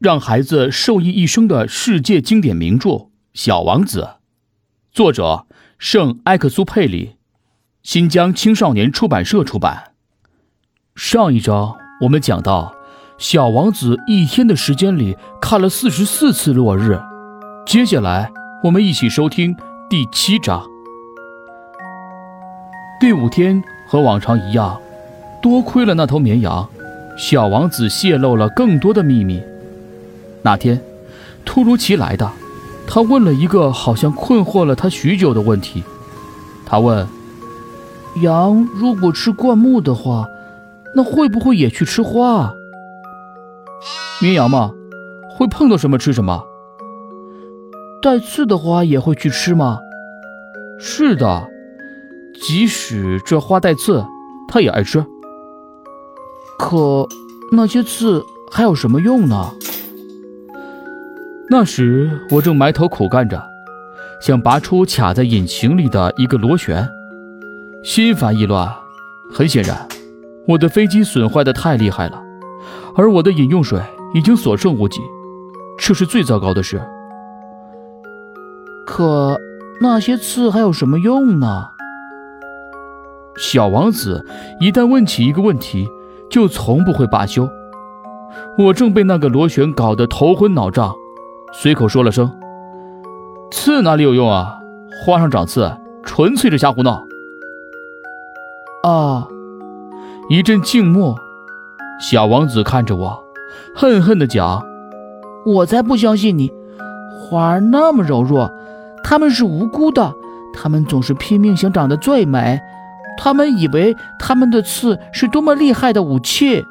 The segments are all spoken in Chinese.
让孩子受益一生的世界经典名著《小王子》，作者圣埃克苏佩里，新疆青少年出版社出版。上一章我们讲到，小王子一天的时间里看了四十四次落日。接下来我们一起收听第七章。第五天和往常一样，多亏了那头绵羊，小王子泄露了更多的秘密。那天，突如其来的，他问了一个好像困惑了他许久的问题。他问：“羊如果吃灌木的话，那会不会也去吃花？绵羊嘛，会碰到什么吃什么。带刺的花也会去吃吗？是的，即使这花带刺，它也爱吃。可那些刺还有什么用呢？”那时我正埋头苦干着，想拔出卡在引擎里的一个螺旋，心烦意乱。很显然，我的飞机损坏的太厉害了，而我的饮用水已经所剩无几，这是最糟糕的事。可那些刺还有什么用呢？小王子一旦问起一个问题，就从不会罢休。我正被那个螺旋搞得头昏脑胀。随口说了声：“刺哪里有用啊？花上长刺，纯粹是瞎胡闹。”啊！一阵静默。小王子看着我，恨恨地讲：“我才不相信你！花儿那么柔弱，它们是无辜的，它们总是拼命想长得最美，他们以为他们的刺是多么厉害的武器。”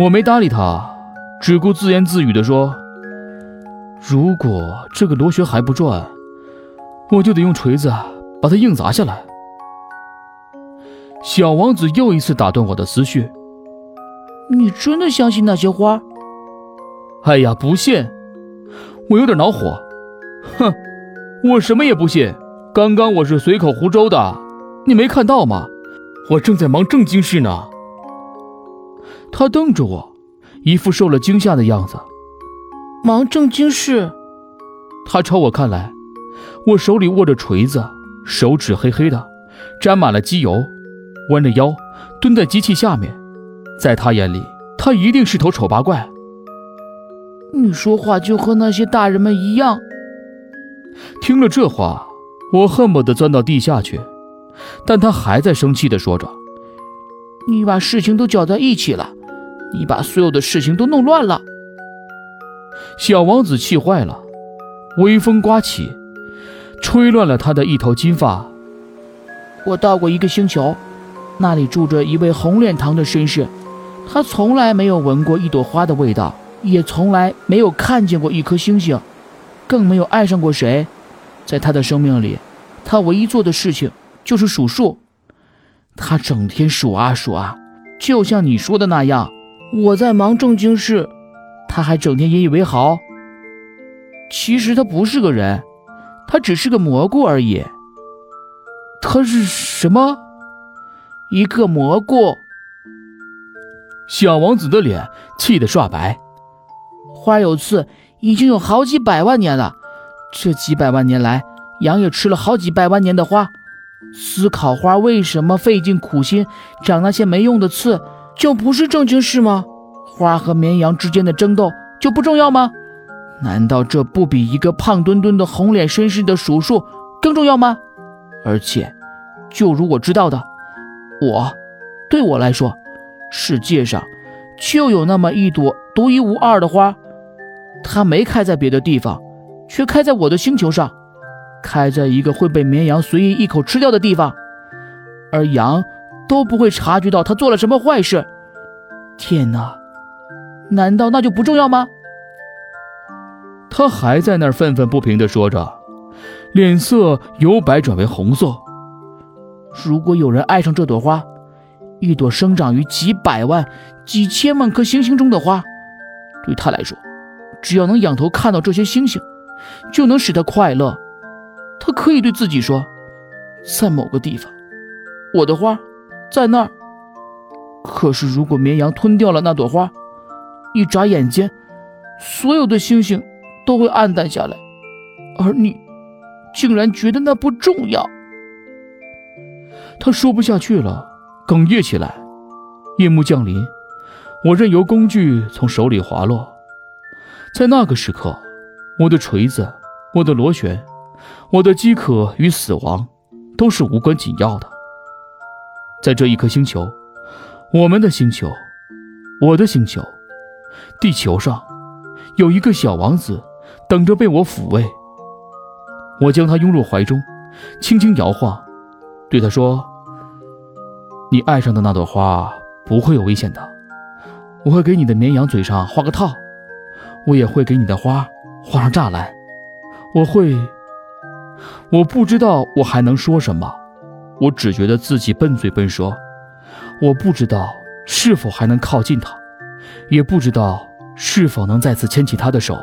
我没搭理他。只顾自言自语地说：“如果这个螺旋还不转，我就得用锤子把它硬砸下来。”小王子又一次打断我的思绪：“你真的相信那些花？”“哎呀，不信！我有点恼火。”“哼，我什么也不信。刚刚我是随口胡诌的，你没看到吗？我正在忙正经事呢。”他瞪着我。一副受了惊吓的样子，忙正经事。他朝我看来，我手里握着锤子，手指黑黑的，沾满了机油，弯着腰蹲在机器下面。在他眼里，他一定是头丑八怪。你说话就和那些大人们一样。听了这话，我恨不得钻到地下去。但他还在生气地说着：“你把事情都搅在一起了。”你把所有的事情都弄乱了，小王子气坏了，微风刮起，吹乱了他的一头金发。我到过一个星球，那里住着一位红脸膛的绅士，他从来没有闻过一朵花的味道，也从来没有看见过一颗星星，更没有爱上过谁。在他的生命里，他唯一做的事情就是数数，他整天数啊数啊，就像你说的那样。我在忙正经事，他还整天引以为豪。其实他不是个人，他只是个蘑菇而已。他是什么？一个蘑菇。小王子的脸气得刷白。花有刺已经有好几百万年了，这几百万年来，羊也吃了好几百万年的花。思考花为什么费尽苦心长那些没用的刺。就不是正经事吗？花和绵羊之间的争斗就不重要吗？难道这不比一个胖墩墩的红脸绅士的数数更重要吗？而且，就如我知道的，我，对我来说，世界上就有那么一朵独一无二的花，它没开在别的地方，却开在我的星球上，开在一个会被绵羊随意一口吃掉的地方，而羊。都不会察觉到他做了什么坏事。天哪，难道那就不重要吗？他还在那儿愤愤不平地说着，脸色由白转为红色。如果有人爱上这朵花，一朵生长于几百万、几千万颗星星中的花，对他来说，只要能仰头看到这些星星，就能使他快乐。他可以对自己说，在某个地方，我的花。在那儿。可是，如果绵羊吞掉了那朵花，一眨眼间，所有的星星都会暗淡下来，而你竟然觉得那不重要。他说不下去了，哽咽起来。夜幕降临，我任由工具从手里滑落。在那个时刻，我的锤子、我的螺旋、我的饥渴与死亡，都是无关紧要的。在这一颗星球，我们的星球，我的星球，地球上，有一个小王子，等着被我抚慰。我将他拥入怀中，轻轻摇晃，对他说：“你爱上的那朵花。”不会有危险的，我会给你的绵羊嘴上画个套，我也会给你的花画上栅栏，我会，我不知道我还能说什么，我只觉得自己笨嘴笨舌，我不知道是否还能靠近他，也不知道是否能再次牵起他的手，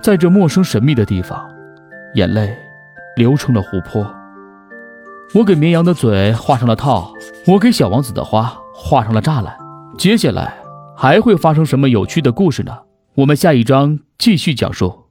在这陌生神秘的地方，眼泪流成了湖泊。我给绵羊的嘴画上了套，我给小王子的花。画上了栅栏，接下来还会发生什么有趣的故事呢？我们下一章继续讲述。